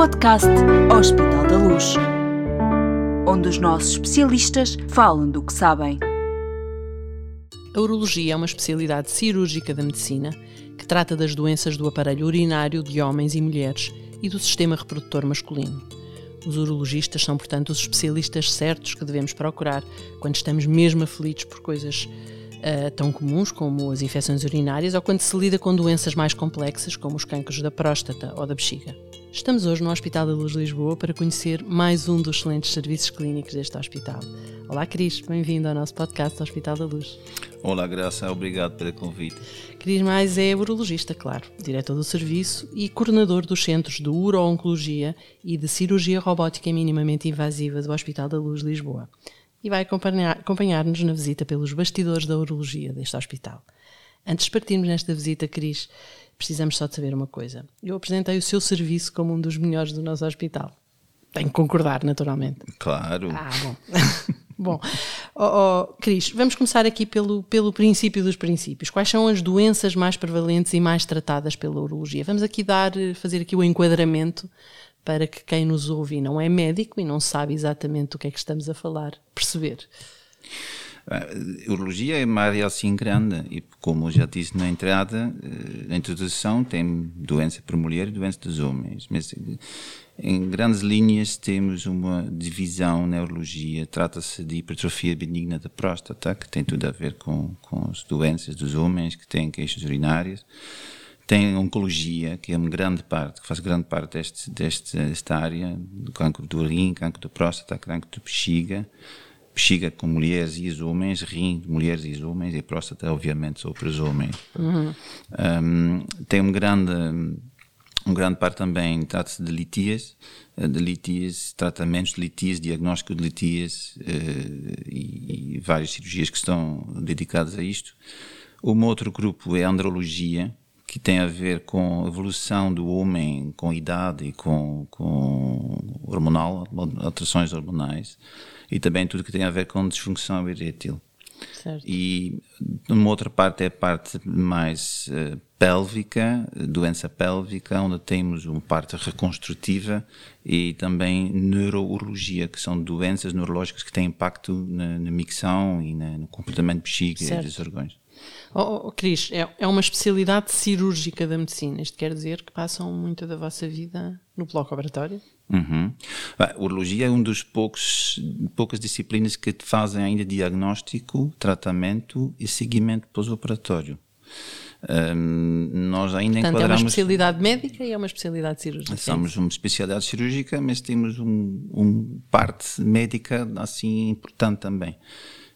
podcast Hospital da Luz, onde os nossos especialistas falam do que sabem. A urologia é uma especialidade cirúrgica da medicina que trata das doenças do aparelho urinário de homens e mulheres e do sistema reprodutor masculino. Os urologistas são, portanto, os especialistas certos que devemos procurar quando estamos mesmo aflitos por coisas uh, tão comuns como as infecções urinárias ou quando se lida com doenças mais complexas como os cancros da próstata ou da bexiga. Estamos hoje no Hospital da Luz de Lisboa para conhecer mais um dos excelentes serviços clínicos deste hospital. Olá, Cris, bem-vindo ao nosso podcast Hospital da Luz. Olá, Graça, obrigado pelo convite. Cris Mais é urologista, claro, diretor do serviço e coordenador dos centros de uro-oncologia e de cirurgia robótica minimamente invasiva do Hospital da Luz Lisboa e vai acompanhar-nos na visita pelos bastidores da urologia deste hospital. Antes de partirmos nesta visita, Cris, precisamos só de saber uma coisa. Eu apresentei o seu serviço como um dos melhores do nosso hospital. Tenho que concordar, naturalmente. Claro. Ah, bom. bom, oh, oh, Cris, vamos começar aqui pelo, pelo princípio dos princípios. Quais são as doenças mais prevalentes e mais tratadas pela urologia? Vamos aqui dar, fazer aqui o enquadramento para que quem nos ouve e não é médico e não sabe exatamente o que é que estamos a falar, perceber. A urologia é uma área assim grande e, como já disse na entrada, eh, na introdução, tem doença para mulher e doença dos homens. Mas, em grandes linhas, temos uma divisão na urologia. Trata-se de hipertrofia benigna da próstata, que tem tudo a ver com, com as doenças dos homens que têm queixas urinárias tem oncologia, que é uma grande parte, que faz grande parte deste, deste, desta área, do cancro do rim, cancro da próstata, cancro de bexiga, bexiga com mulheres e os homens, rim de mulheres e os homens, e próstata, obviamente, só para os homens. Uhum. Um, tem uma grande, uma grande parte também, trata-se de litias, eh, de litias, tratamentos de litias, diagnóstico de litias uh, e, e várias cirurgias que estão dedicadas a isto. Um outro grupo é a andrologia, que tem a ver com a evolução do homem com idade e com, com hormonal, alterações hormonais, e também tudo que tem a ver com disfunção erétil. Certo. E uma outra parte é a parte mais uh, pélvica, doença pélvica, onde temos uma parte reconstrutiva e também neurourologia, que são doenças neurológicas que têm impacto na, na micção e na, no comportamento e dos órgãos. Oh, oh, Cris, é, é uma especialidade cirúrgica da medicina. Isto quer dizer que passam muito da vossa vida no bloco operatório? Uhum. A urologia é um dos poucos poucas disciplinas que fazem ainda diagnóstico, tratamento e seguimento pós-operatório. Um, nós ainda Portanto, enquadramos... é uma especialidade médica e é uma especialidade cirúrgica. Somos uma especialidade cirúrgica, mas temos um, um parte médica assim importante também.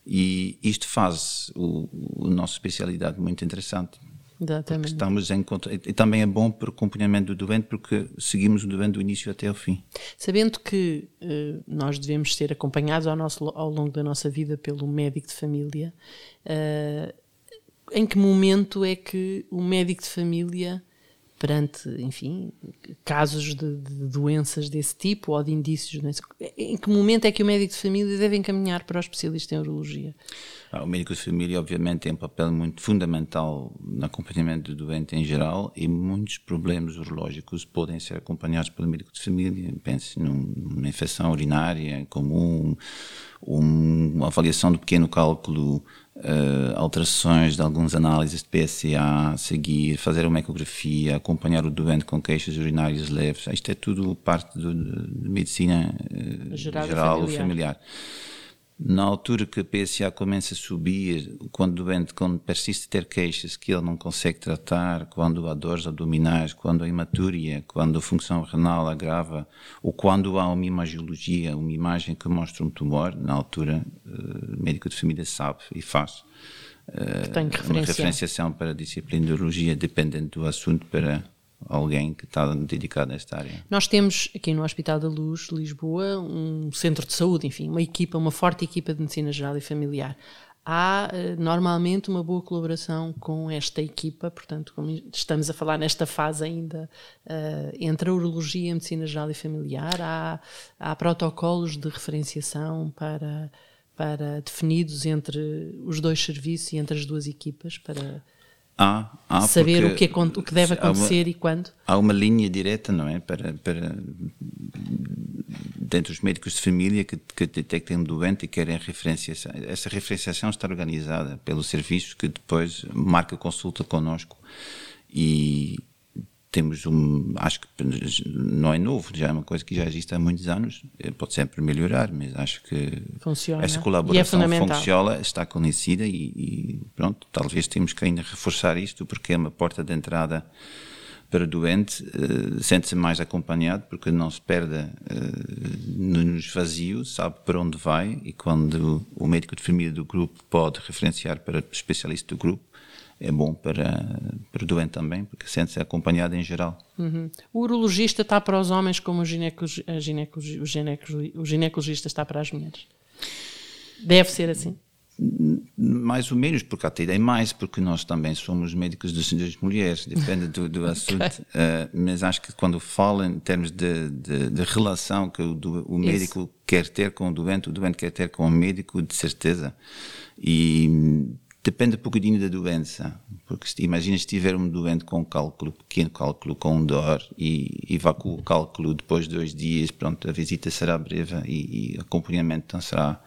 E isto faz o, o nossa especialidade muito interessante. Exatamente. Estamos em e também é bom para o acompanhamento do doente porque seguimos o doente do início até ao fim. Sabendo que uh, nós devemos ser acompanhados ao, nosso, ao longo da nossa vida pelo médico de família, uh, em que momento é que o médico de família perante, enfim, casos de, de, doenças desse tipo ou de indícios de? Em que momento é que o médico de família deve encaminhar para o especialista em urologia? Ah, o médico de família, obviamente, tem um papel muito fundamental no acompanhamento do doente em geral e muitos problemas urológicos podem ser acompanhados pelo médico de família. Pense numa infecção urinária comum, uma avaliação do pequeno cálculo uh, alterações de algumas análises de PSA, seguir, fazer uma ecografia, acompanhar o doente com queixas urinárias leves. Isto é tudo parte do, de medicina uh, geral ou familiar. Na altura que a PSA começa a subir, quando o doente quando persiste ter queixas que ele não consegue tratar, quando há dores abdominais, quando há hematúria, quando a função renal agrava, ou quando há uma imagiologia, uma imagem que mostra um tumor, na altura médico de família sabe e faz. Uh, uma referenciação para a disciplina de urologia, dependendo do assunto, para alguém que está dedicado a esta área. Nós temos aqui no Hospital da Luz, Lisboa, um centro de saúde, enfim, uma equipa, uma forte equipa de medicina geral e familiar. Há eh, normalmente uma boa colaboração com esta equipa, portanto, como estamos a falar nesta fase ainda uh, entre a urologia, a medicina geral e familiar, há, há protocolos de referenciação para, para definidos entre os dois serviços e entre as duas equipas para Há, há Saber o que, é, o que deve acontecer uma, e quando? Há uma linha direta, não é? Para, para dentro dos médicos de família que, que detectem um doente e querem referenciação. Essa referenciação está organizada pelos serviços que depois marca consulta connosco e temos um, acho que não é novo, já é uma coisa que já existe há muitos anos, eh, pode sempre melhorar, mas acho que funciona. essa colaboração é funciona, está conhecida e, e, pronto, talvez temos que ainda reforçar isto porque é uma porta de entrada para o doente, uh, sente-se mais acompanhado porque não se perde uh, nos vazios, sabe para onde vai e quando o médico de família do grupo pode referenciar para o especialista do grupo, é bom para, para o doente também, porque sente-se acompanhado em geral. Uhum. O urologista está para os homens como o, ginecologi o, ginecologi o ginecologista está para as mulheres? Deve ser assim? Mais ou menos, porque até é mais, porque nós também somos médicos das mulheres, depende do, do assunto. okay. uh, mas acho que quando fala em termos de, de, de relação que o, do, o médico Isso. quer ter com o doente, o doente quer ter com o médico, de certeza. E Depende um pouquinho da doença, porque imagina se tiver um doente com cálculo, pequeno cálculo, com dor, e, e vá com o cálculo depois de dois dias, pronto, a visita será breve e, e acompanhamento então será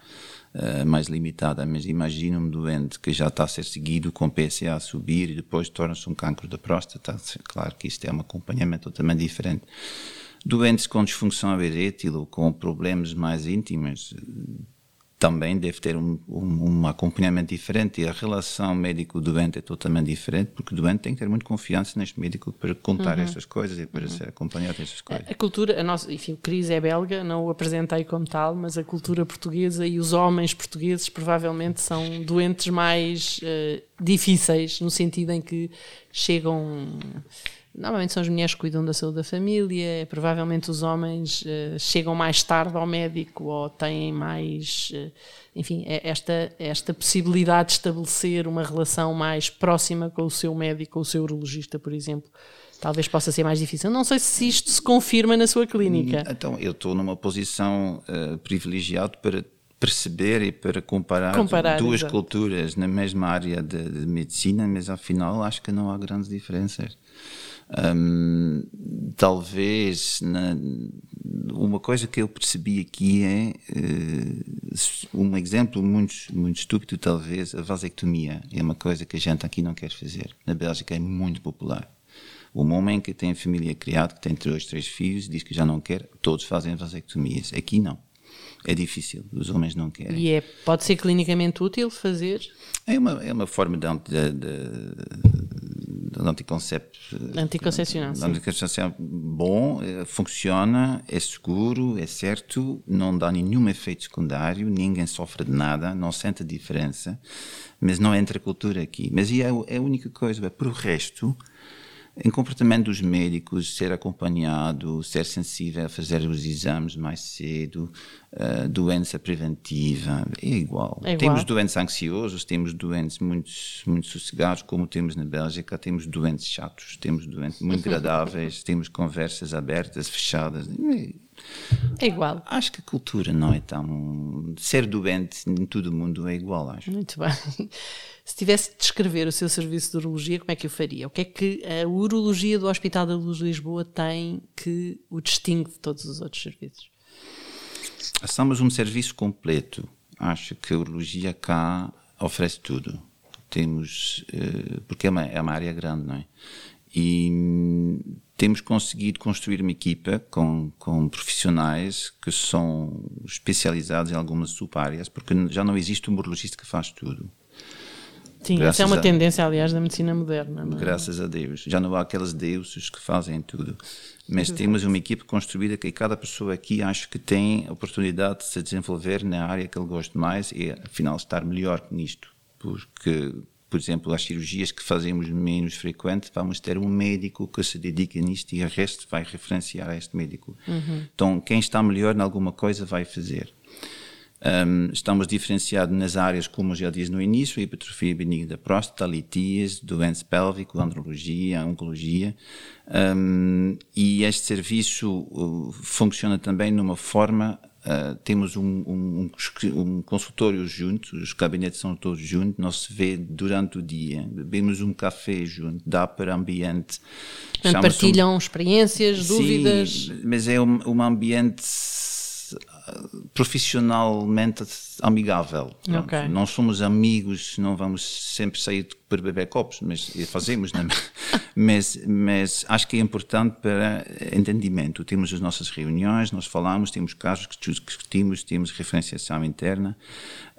uh, mais limitada. Mas imagina um doente que já está a ser seguido com PSA a subir e depois torna-se um cancro da próstata, claro que isto é um acompanhamento totalmente diferente. Doentes com disfunção erétil ou com problemas mais íntimos, também deve ter um, um, um, acompanhamento diferente e a relação médico-doente é totalmente diferente porque o doente tem que ter muito confiança neste médico para contar uhum. estas coisas e para uhum. ser acompanhado destas coisas. A, a, cultura, a nossa, enfim, o Cris é belga, não o apresentei como tal, mas a cultura portuguesa e os homens portugueses provavelmente são doentes mais uh, difíceis no sentido em que chegam Normalmente são as mulheres que cuidam da saúde da família, provavelmente os homens uh, chegam mais tarde ao médico ou têm mais, uh, enfim, é esta, esta possibilidade de estabelecer uma relação mais próxima com o seu médico, com o seu urologista, por exemplo. Talvez possa ser mais difícil. Não sei se isto se confirma na sua clínica. Hum, então, eu estou numa posição uh, privilegiada para perceber e para comparar, comparar duas exatamente. culturas na mesma área de, de medicina, mas afinal acho que não há grandes diferenças. Um, talvez na, uma coisa que eu percebi aqui é uh, um exemplo muito, muito estúpido, talvez, a vasectomia. É uma coisa que a gente aqui não quer fazer. Na Bélgica é muito popular. O homem que tem família criada, que tem dois, três filhos, diz que já não quer, todos fazem vasectomias. Aqui não. É difícil, os homens não querem. E é, pode ser clinicamente útil fazer? É uma, é uma forma de, de, de anticoncepcional. Anticoncepcional. Anticoncepcional bom, eh, funciona, é seguro, é certo, não dá nenhum efeito secundário, ninguém sofre de nada, não sente a diferença, mas não entra cultura aqui. Mas é, é a única coisa, é, por o resto, em comportamento dos médicos, ser acompanhado, ser sensível a fazer os exames mais cedo, uh, doença preventiva, é igual. é igual. Temos doentes ansiosos, temos doentes muito, muito sossegados, como temos na Bélgica, temos doentes chatos, temos doentes muito agradáveis, temos conversas abertas, fechadas. É igual. Acho que a cultura não é tão. Ser doente em todo o mundo é igual, acho. Muito bem. Se tivesse de descrever o seu serviço de urologia, como é que o faria? O que é que a urologia do Hospital da Luz de Lisboa tem que o distingue de todos os outros serviços? Somos um serviço completo. Acho que a urologia cá oferece tudo. Temos, eh, porque é uma, é uma área grande, não é? E temos conseguido construir uma equipa com, com profissionais que são especializados em algumas sub-áreas, porque já não existe um urologista que faz tudo. Sim, Graças essa é uma a, tendência, aliás, da medicina moderna. É? Graças a Deus. Já não há aqueles deuses que fazem tudo. Mas temos uma equipe construída que cada pessoa aqui acho que tem a oportunidade de se desenvolver na área que ele gosta mais e, afinal, estar melhor nisto. Porque, por exemplo, as cirurgias que fazemos menos frequente, vamos ter um médico que se dedica nisto e o resto vai referenciar a este médico. Uhum. Então, quem está melhor em alguma coisa vai fazer. Um, estamos diferenciados nas áreas, como já disse no início, hipertrofia benigna da próstata, litias, doença pélvico, andrologia, oncologia. Um, e este serviço uh, funciona também numa forma Uh, temos um, um, um, consultório junto, os gabinetes são todos juntos, nós se vê durante o dia, bebemos um café junto, dá para ambiente. Portanto, partilham um... experiências, Sim, dúvidas. Mas é um, um ambiente profissionalmente amigável. Okay. Não somos amigos, não vamos sempre sair para beber copos, mas fazemos, né? mas, mas acho que é importante para entendimento. Temos as nossas reuniões, nós falamos, temos casos que discutimos, temos referenciação interna.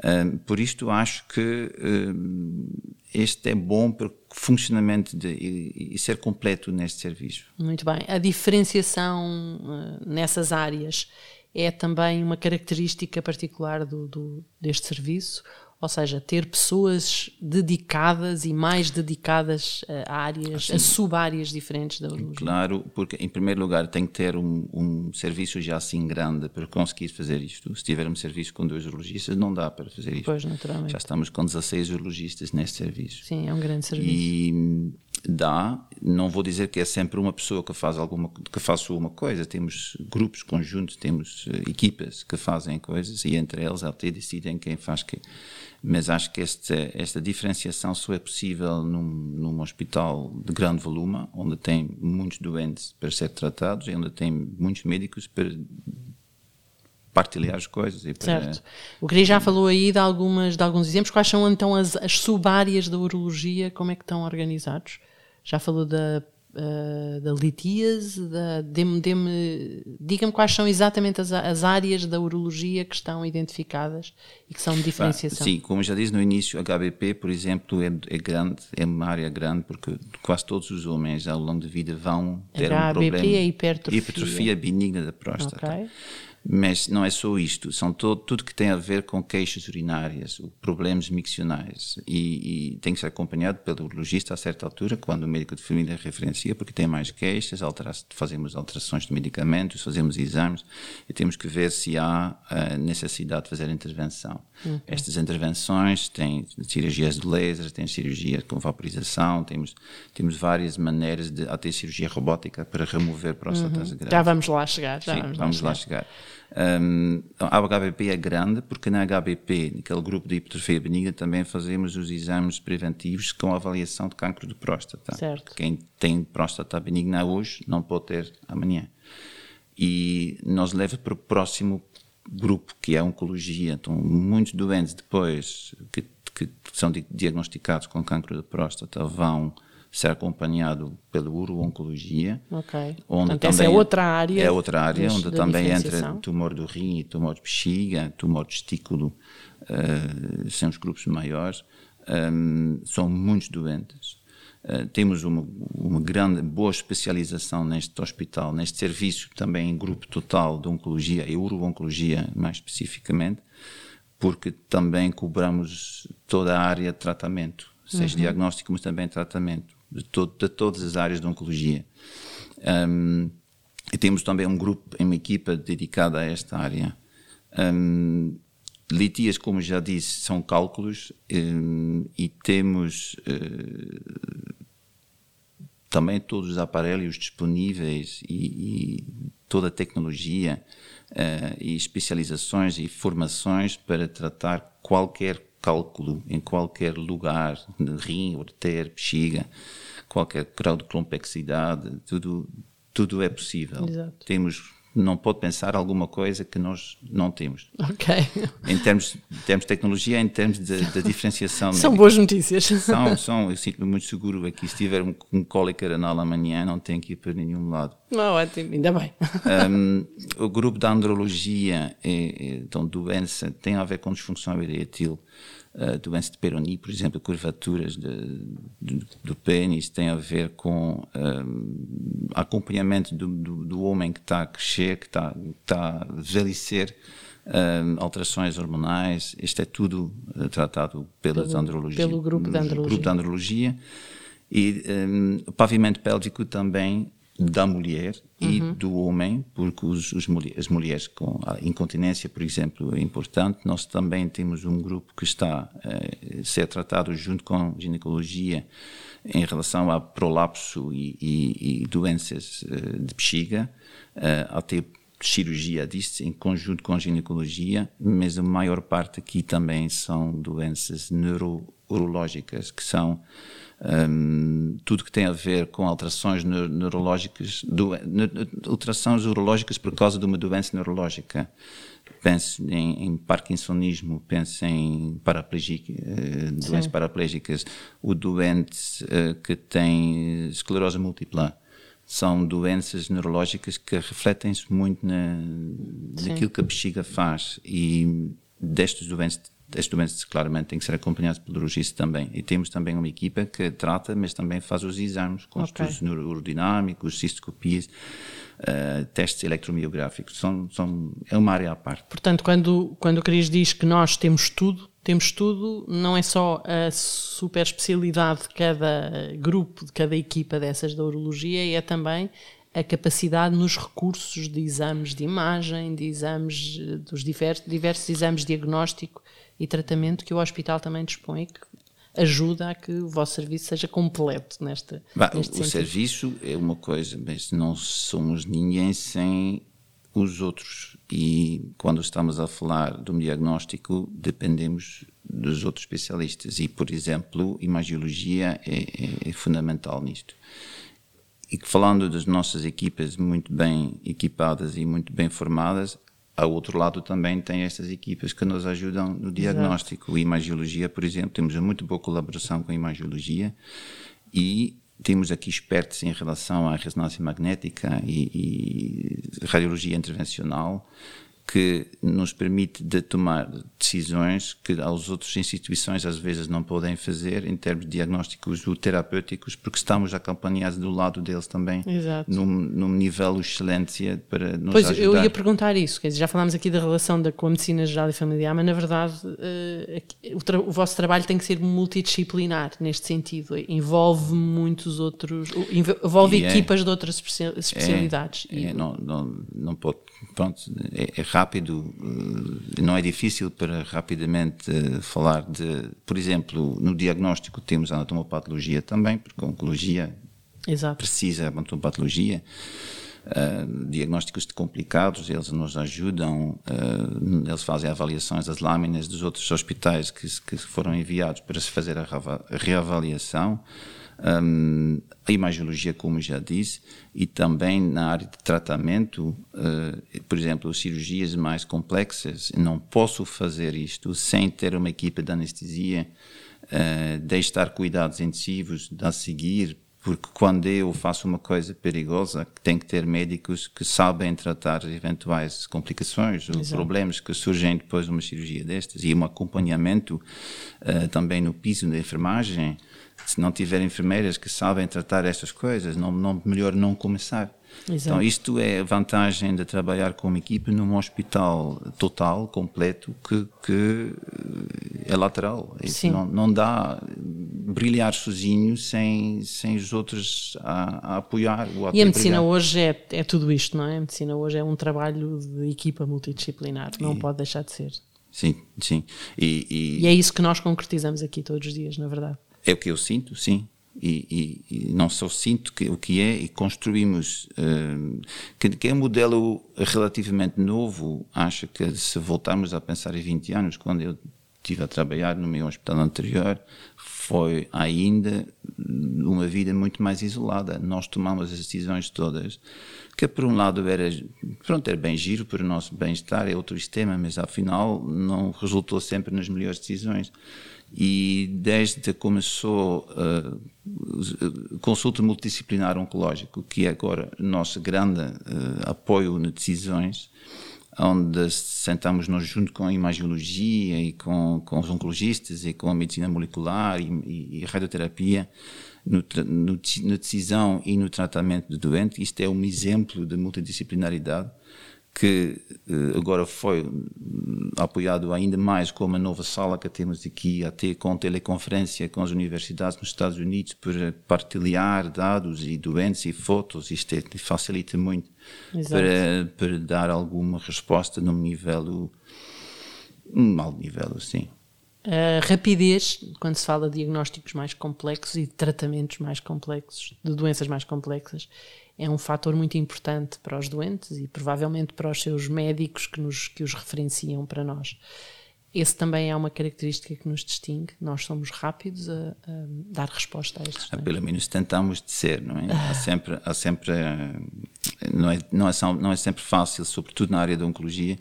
Um, por isto acho que um, este é bom para o funcionamento de, e, e, ser completo neste serviço. Muito bem. A diferenciação uh, nessas áreas é também uma característica particular do, do, deste serviço, ou seja, ter pessoas dedicadas e mais dedicadas a áreas, assim, a sub-áreas diferentes da urologia. Claro, porque em primeiro lugar tem que ter um, um, serviço já assim grande para conseguir fazer isto. Se tiver um serviço com dois urologistas, não dá para fazer isto. Pois, naturalmente. Já estamos com 16 urologistas neste serviço. Sim, é um grande serviço. E dá, não vou dizer que é sempre uma pessoa que faz alguma que faça uma coisa, temos grupos conjuntos, temos uh, equipas que fazem coisas e entre eles até decidem quem faz que mas acho que esta, esta diferenciação só é possível num, num hospital de grande volume, onde tem muitos doentes para ser tratados e onde tem muitos médicos para partilhar as coisas. E para... Certo. O Cris já falou aí de, algumas, de alguns exemplos. Quais são então as, as sub-áreas da urologia? Como é que estão organizados? Já falou da uh, da litíase, da, dê-me, dê-me, diga-me quais são exatamente as, as, áreas da urologia que estão identificadas e que são de diferenciação. sim, como já disse no início, a HBP, por exemplo, é, é, grande, é uma área grande porque quase todos os homens ao longo da vida vão ter HBP um problema. é hipertrofia. Hipertrofia benigna da próstata. Okay. Mas não é só isto, são todo, tudo que tem a ver com queixas urinárias, problemas miccionais. E, e, tem que ser acompanhado pelo urologista a certa altura, quando o médico de família referencia, porque tem mais queixas, altera fazemos alterações de medicamentos, fazemos exames e temos que ver se há a necessidade de fazer intervenção. Uhum. Estas intervenções têm cirurgias de laser, têm cirurgia com vaporização, temos, temos várias maneiras de até cirurgia robótica para remover próstatas uhum. Já vamos lá chegar. Já Sim, vamos, vamos lá chegar. chegar. Um, a HBP é grande porque na HBP, naquele grupo de hipertrofia benigna, também fazemos os exames preventivos com avaliação de cancro de próstata. Certo. Quem tem próstata benigna hoje não pode ter amanhã. E nos leva para o próximo grupo, que é a oncologia. Então, muitos doentes depois que, que são diagnosticados com cancro de próstata vão ser acompanhado pela uro-oncologia. Ok. Onde Portanto, essa é outra área. É outra área, onde também entra tumor do rim, tumor de bexiga, tumor de testículo, uh, são os grupos maiores. Um, são muitos doentes. Uh, temos uma, uma grande, boa especialização neste hospital, neste serviço, também em grupo total de oncologia e uro-oncologia, mais especificamente, porque também cobramos toda a área de tratamento, seja uhum. diagnóstico, mas também tratamento de, todo, de todas as áreas de oncologia. Um, e temos também um grupo, uma equipa dedicada a esta área. Um, litias, como já disse, são cálculos um, e temos uh, também todos os aparelhos disponíveis e, e toda a tecnologia uh, e especializações e formações para tratar qualquer cálculo em qualquer lugar, rim, artéria, bexiga, qualquer grau de complexidade, tudo, tudo é possível. Exato. Temos não pode pensar alguma coisa que nós não temos. Ok. Em termos, em termos de tecnologia, em termos de, de diferenciação. São boas notícias. São. Eu sinto-me muito seguro aqui. Se tiver um, um cólico anal amanhã, não tenho que ir para nenhum lado. Não, ótimo, ainda bem. Um, o grupo da andrologia, é, é, então, doença, tem a ver com disfunção erétil uh, doença de Peyronie, por exemplo, curvaturas de, de, do pênis, tem a ver com um, acompanhamento do, do, do, homem que está a crescer, que está, está a envelhecer, um, alterações hormonais, isto é tudo uh, tratado pelas pelo, andrologia, pelo grupo de andrologia. Grupo de andrologia. E um, o pavimento pélvico também da mulher e uhum. do homem, porque os, os as mulheres com a incontinência, por exemplo, é importante. Nós também temos um grupo que está eh, a ser tratado junto com ginecologia em relação a prolapso e, e, e doenças uh, de bexiga, até cirurgia disso em conjunto com ginecologia, mas a maior parte aqui também são doenças neurológicas, que são um, tudo que tem a ver com alterações neurológicas, do, alterações neurológicas por causa de uma doença neurológica. Pense em, em parkinsonismo, pense em paraplegia, uh, doenças paraplégicas, o doente uh, que tem esclerose múltipla são doenças neurológicas que refletem-se muito na, naquilo que a bexiga faz e destes doentes estes doentes claramente têm que ser acompanhados pelo urologista também. E temos também uma equipa que trata, mas também faz os exames com okay. estudos neurodinâmicos, cistoscopias, uh, testes eletromiográficos. São, são, é uma área à parte. Portanto, quando, quando o Cris diz que nós temos tudo, temos tudo, não é só a super especialidade de cada grupo, de cada equipa dessas da urologia, é também a capacidade nos recursos de exames de imagem, de exames, dos diversos, diversos exames de diagnóstico e tratamento que o hospital também dispõe, que ajuda a que o vosso serviço seja completo nesta. Bah, o sentido. serviço é uma coisa, mas não somos ninguém sem os outros. E quando estamos a falar de um diagnóstico, dependemos dos outros especialistas. E, por exemplo, imagiologia é, é, é fundamental nisto. E falando das nossas equipas muito bem equipadas e muito bem formadas, ao outro lado também tem estas equipas que nos ajudam no diagnóstico. Exato. Imagiologia, por exemplo, temos muito boa colaboração com a imagiologia e temos aqui expertos em relação à ressonância magnética e, e radiologia intervencional que nos permite de tomar decisões que as outras instituições às vezes não podem fazer em termos diagnósticos ou terapêuticos, porque estamos acompanhados do lado deles também, Exato. Num, num nível de excelência para nos pois, ajudar. eu ia perguntar isso, quer dizer, já falámos aqui da relação da, com a medicina geral e familiar, mas na verdade uh, o, o, vosso trabalho tem que ser multidisciplinar neste sentido, envolve muitos outros, envolve e é. equipas é, de outras especialidades. É, é, não, não, não pode pronto, é, é, rápido, eh, não é difícil para rapidamente eh, falar de, por exemplo, no diagnóstico temos a anatomopatologia também, porque a oncologia Exato. precisa a anatomopatologia. Uh, diagnósticos complicados, eles nos ajudam, uh, eles fazem avaliações das lâminas dos outros hospitais que, que foram enviados para se fazer a reavaliação um, a imagiologia, como já disse, e também na área de tratamento, uh, por exemplo, cirurgias mais complexas. Não posso fazer isto sem ter uma equipe de anestesia, uh, de estar cuidados intensivos, a seguir, porque quando eu faço uma coisa perigosa, tem que ter médicos que sabem tratar eventuais complicações ou problemas que surgem depois de uma cirurgia destas e um acompanhamento uh, também no piso da enfermagem se não tiver enfermeiras que sabem tratar estas coisas, não, não melhor não começar. Exato. Então, isto é a vantagem de trabalhar com uma equipe num hospital total, completo, que, que é lateral. Não, não dá brilhar sozinho sem, sem os outros a, a apoiar. O e a medicina hoje é, é tudo isto, não é? A medicina hoje é um trabalho de equipa multidisciplinar, não e, pode deixar de ser. Sim, sim. E, e, e é isso que nós concretizamos aqui todos os dias, na verdade. É o que eu sinto, sim. E, e, e não só sinto que, o que é, e construímos. Uh, que, que, é um modelo relativamente novo. Acho que se voltarmos a pensar em 20 anos, quando eu estive a trabalhar no meu hospital anterior, foi ainda uma vida muito mais isolada. Nós tomamos as decisões todas, que por um lado era, pronto, era bem giro para o nosso bem-estar, é outro sistema, mas afinal não resultou sempre nas melhores decisões e desde começou a uh, consulta multidisciplinar oncológico, que é agora nosso grande uh, apoio nas decisões, onde sentamos nós junto com a imagiologia e com, com os oncologistas e com a medicina molecular e, e, e radioterapia, na decisão e no tratamento do doente. Isto é um exemplo de multidisciplinaridade que eh, agora foi apoiado ainda mais com uma nova sala que temos aqui, até com teleconferência com as universidades nos Estados Unidos para partilhar dados e doentes e fotos, isto é, facilita muito para, para dar alguma resposta num nível, um mau nível, assim. A rapidez, quando se fala de diagnósticos mais complexos e de tratamentos mais complexos, de doenças mais complexas, é um fator muito importante para os doentes e provavelmente para os seus médicos que, nos, que os referenciam para nós. Esse também é uma característica que nos distingue. Nós somos rápidos a, a dar resposta a estes. Ah, pelo menos tentamos de ser, não é? Há sempre, há sempre não, é, não, é, não é sempre fácil, sobretudo na área da oncologia.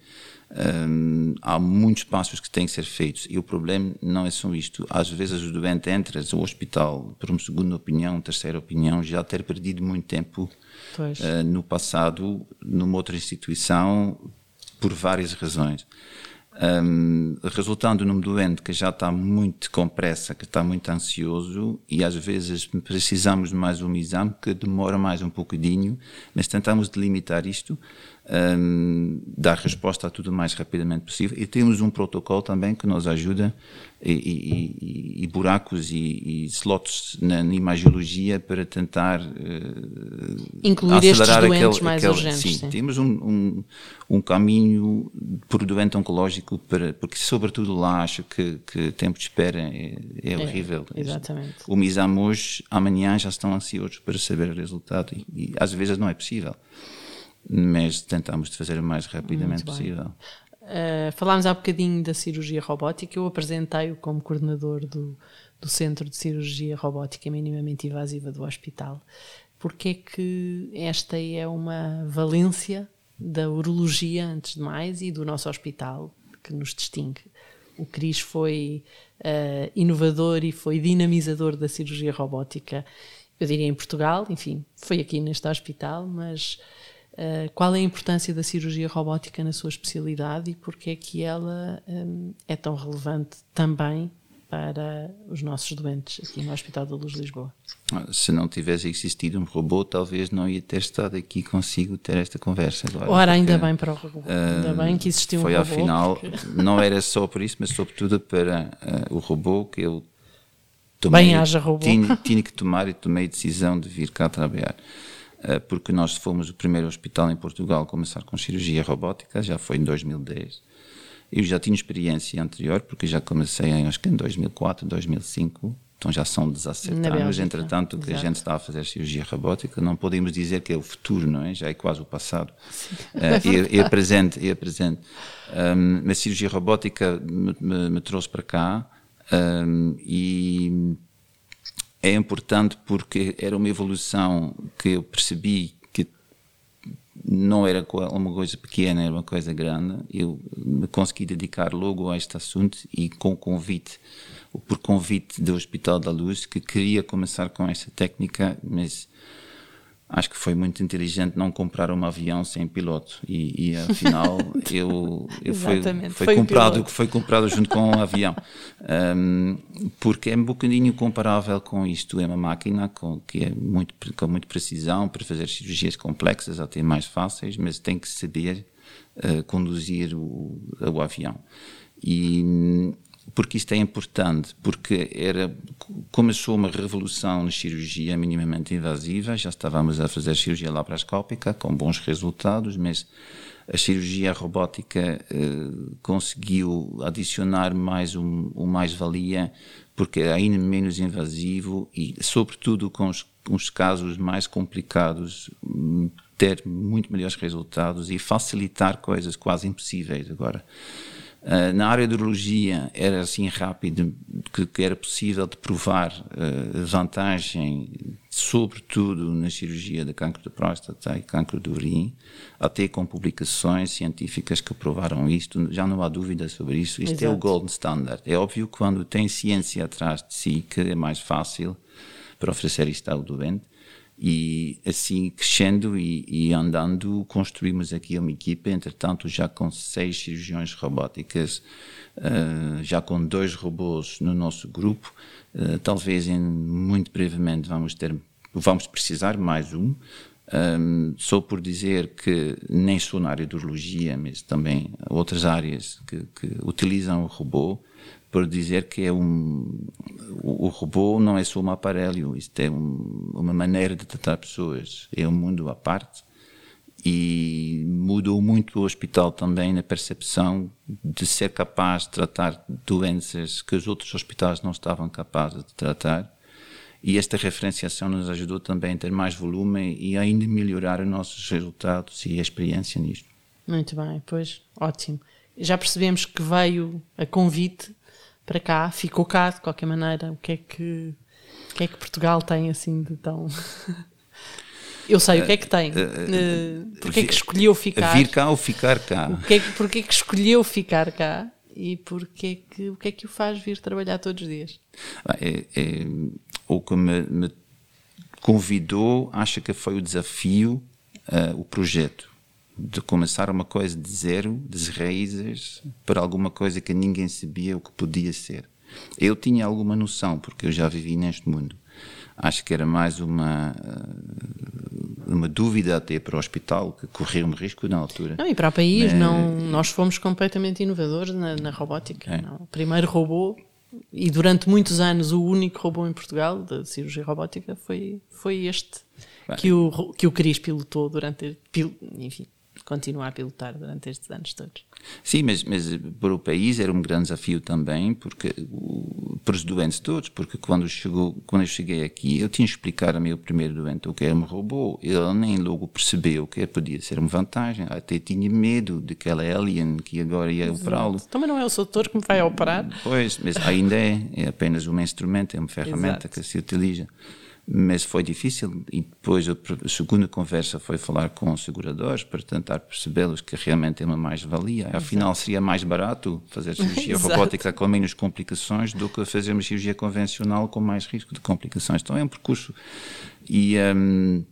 Um, há muitos passos que têm que ser feitos e o problema não é só isto. Às vezes o doente entra no hospital por uma segunda opinião, terceira opinião, já ter perdido muito tempo uh, no passado numa outra instituição por várias razões um, resultando num doente que já está muito com pressa, que está muito ansioso e às vezes precisamos de mais um exame que demora mais um pouquinho, mas tentamos delimitar isto um, dar resposta a tudo o mais rapidamente possível. E temos um protocolo também que nos ajuda e, e, e buracos e, e, slots na, na, imagiologia para tentar uh, incluir estes doentes aquele, mais aquele, urgentes. Sim, sim, temos um, um, um, caminho por doente oncológico para, porque sobretudo lá acho que, que tempo de espera é, é, é horrível. Exatamente. O exame hoje, amanhã já estão ansiosos para saber o resultado e às vezes não é possível mas tentamos de fazer o mais rapidamente possível. Uh, falámos há bocadinho da cirurgia robótica, eu apresentei-o como coordenador do, do Centro de Cirurgia Robótica Minimamente Invasiva do hospital. Porque é que esta é uma valência da urologia, antes de mais, e do nosso hospital, que nos distingue. O Cris foi uh, inovador e foi dinamizador da cirurgia robótica, eu diria em Portugal, enfim, foi aqui neste hospital, mas Uh, qual é a importância da cirurgia robótica na sua especialidade e porque é que ela um, é tão relevante também para os nossos doentes aqui no Hospital da Luz de Lisboa? Ah, se não tivesse existido um robô, talvez não ia ter estado aqui consigo ter esta conversa agora. Ora, ainda bem para o robô. Uh, ainda bem que existiu um robô. Foi afinal, porque... não era só por isso, mas sobretudo para uh, o robô que eu tomei. Bem haja robô. Tinha, tinha que tomar e tomei a decisão de vir cá trabalhar. Eh, porque nós fomos o primeiro hospital em Portugal a começar com cirurgia robótica, já foi em 2010. Eu já tinha experiência anterior, porque já comecei em, acho que em 2004, 2005, então já são 17 Na anos, Bélgica. entretanto, que Exato. a gente está a fazer cirurgia robótica, não podemos dizer que é o futuro, não é? Já é quase o passado. Uh, é, é presente, é presente. Um, a cirurgia robótica me, me, me trouxe para cá um, e é importante porque era uma evolução que eu percebi que não era uma coisa pequena, era uma coisa grande. Eu me consegui dedicar logo a este assunto e com convite, por convite do Hospital da Luz, que queria começar com essa técnica, mas acho que foi muito inteligente não comprar um avião sem piloto. E, e afinal eu, eu foi, foi, foi, comprado foi comprado junto com um avião. Um, porque é um bocadinho comparável com isto é uma máquina com que é muito com muita precisão para fazer cirurgias complexas até mais fáceis mas tem que saber uh, conduzir o, o avião. E porque isto é importante, porque era, começou uma revolução na cirurgia minimamente invasiva, já estávamos a fazer cirurgia laparoscópica com bons resultados, mas a cirurgia robótica eh, conseguiu adicionar mais um, um mais-valia, porque é ainda menos invasivo e, sobretudo, com os, com os casos mais complicados, ter muito melhores resultados e facilitar coisas quase impossíveis agora. Uh, na área de urologia era assim rápido que, que era possível de provar uh, vantagem, sobretudo na cirurgia de cancro de próstata e cancro do rim, até com publicações científicas que provaram isto, já não há dúvida sobre isso, isto Exato. é o gold standard. É óbvio que quando tem ciência atrás de si que é mais fácil para oferecer isto ao doente, e assim, crescendo e, e, andando, construímos aqui uma equipa, entretanto, já com seis cirurgiões robóticas, uh, já com dois robôs no nosso grupo. Uh, talvez em, muito brevemente vamos ter, vamos precisar mais um. Um, só por dizer que nem só na área de urologia, mas também outras áreas que, que utilizam o robô, por dizer que é um o, o robô não é só um aparelho, isto é um, uma maneira de tratar pessoas, é um mundo à parte e mudou muito o hospital também na percepção de ser capaz de tratar doenças que os outros hospitais não estavam capazes de tratar. E esta referenciação nos ajudou também a ter mais volume e ainda melhorar os nossos resultados e a experiência nisto. Muito bem, pois, ótimo. Já percebemos que veio a convite para cá, ficou cá de qualquer maneira. O que é que, o que, é que Portugal tem assim de tão. Eu sei o que é que tem. Uh, Porquê é que escolheu ficar? Vir cá ou ficar cá? Porquê é que, é que escolheu ficar cá? E porquê que, o que é que o faz vir trabalhar todos os dias? É, é, o que me, me, convidou, acho que foi o desafio, uh, o projeto. De começar uma coisa de zero, das raízes, para alguma coisa que ninguém sabia o que podia ser. Eu tinha alguma noção, porque eu já vivi neste mundo acho que era mais uma eh, uma dúvida até para o hospital que corria um risco na altura. Não, e para o país, Mas... não, nós fomos completamente inovadores na, na robótica. É. O primeiro robô e durante muitos anos o único robô em Portugal de cirurgia robótica foi, foi este que o, que o Cris pilotou durante, enfim, continua a pilotar durante estes anos todos. Sim, mas, mas para o país era um grande desafio também, porque para os doentes todos, porque quando, chegou, quando eu cheguei aqui, eu tinha que explicar ao meu primeiro doente o que era um robô, ele nem logo percebeu que podia ser uma vantagem, até tinha medo daquela alien que agora ia operá-lo. Também não é o doutor que me vai operar? Pois, mas ainda é, é apenas um instrumento, é uma ferramenta Exato. que se utiliza mas foi difícil e depois a segunda conversa foi falar com os seguradores para tentar percebê-los que realmente é uma mais-valia. Afinal, seria mais barato fazer cirurgia robótica com menos complicações do que fazer uma cirurgia convencional com mais risco de complicações. Então é um percurso e... Um,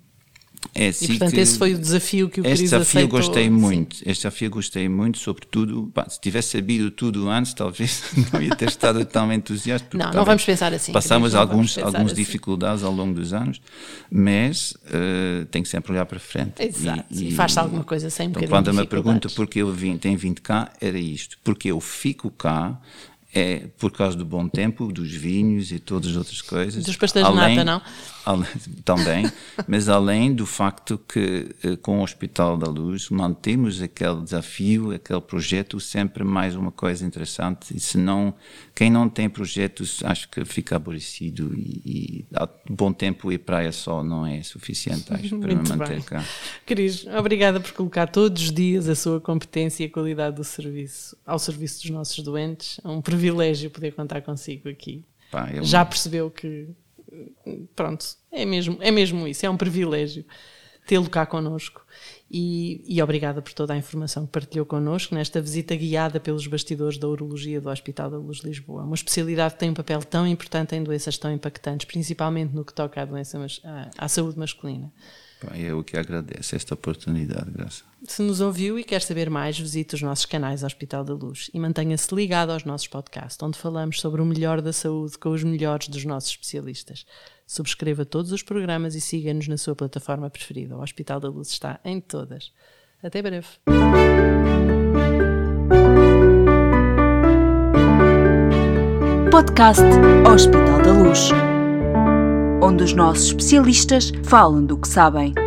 é assim e portanto que, esse foi o desafio que o Este desafio aceitou. gostei muito, este desafio gostei muito, sobretudo, pá, se tivesse sabido tudo antes, talvez não ia ter estado tão entusiasta. Não, não vamos pensar assim. Passamos alguns, algumas assim. dificuldades ao longo dos anos, mas uh, tem que sempre olhar para frente. Exato, e, e faz-se alguma coisa sem então, Quando me pergunta porque eu vim, tenho vindo cá, era isto, porque eu fico cá é por causa do bom tempo, dos vinhos e todas as outras coisas. Dos pastéis além, de nata, não? Além, também, mas além do facto que eh, com o Hospital da Luz mantemos aquele desafio, aquele projeto sempre mais uma coisa interessante e se não, quem não tem projetos acho que fica aborrecido e, e bom tempo e praia só não é suficiente acho, para me manter bem. cá. Cris, obrigada por colocar todos os dias a sua competência e a qualidade do serviço ao serviço dos nossos doentes. É um privilégio privilégio poder contar consigo aqui. Pá, eu... Já percebeu que, pronto, é mesmo, é mesmo isso, é um privilégio tê-lo cá connosco. E, e, obrigada por toda a informação que partilhou connosco nesta visita guiada pelos bastidores da Urologia do Hospital da Luz Lisboa. Uma especialidade que tem um papel tão importante em doenças tão impactantes, principalmente no que toca à, doença, à saúde masculina. Eu que agradeço esta oportunidade, graças. Se nos ouviu e quer saber mais, visite os nossos canais Hospital da Luz e mantenha-se ligado aos nossos podcasts, onde falamos sobre o melhor da saúde com os melhores dos nossos especialistas. Subscreva todos os programas e siga-nos na sua plataforma preferida. O Hospital da Luz está em todas. Até breve. Podcast Hospital da Luz onde os nossos especialistas falam do que sabem.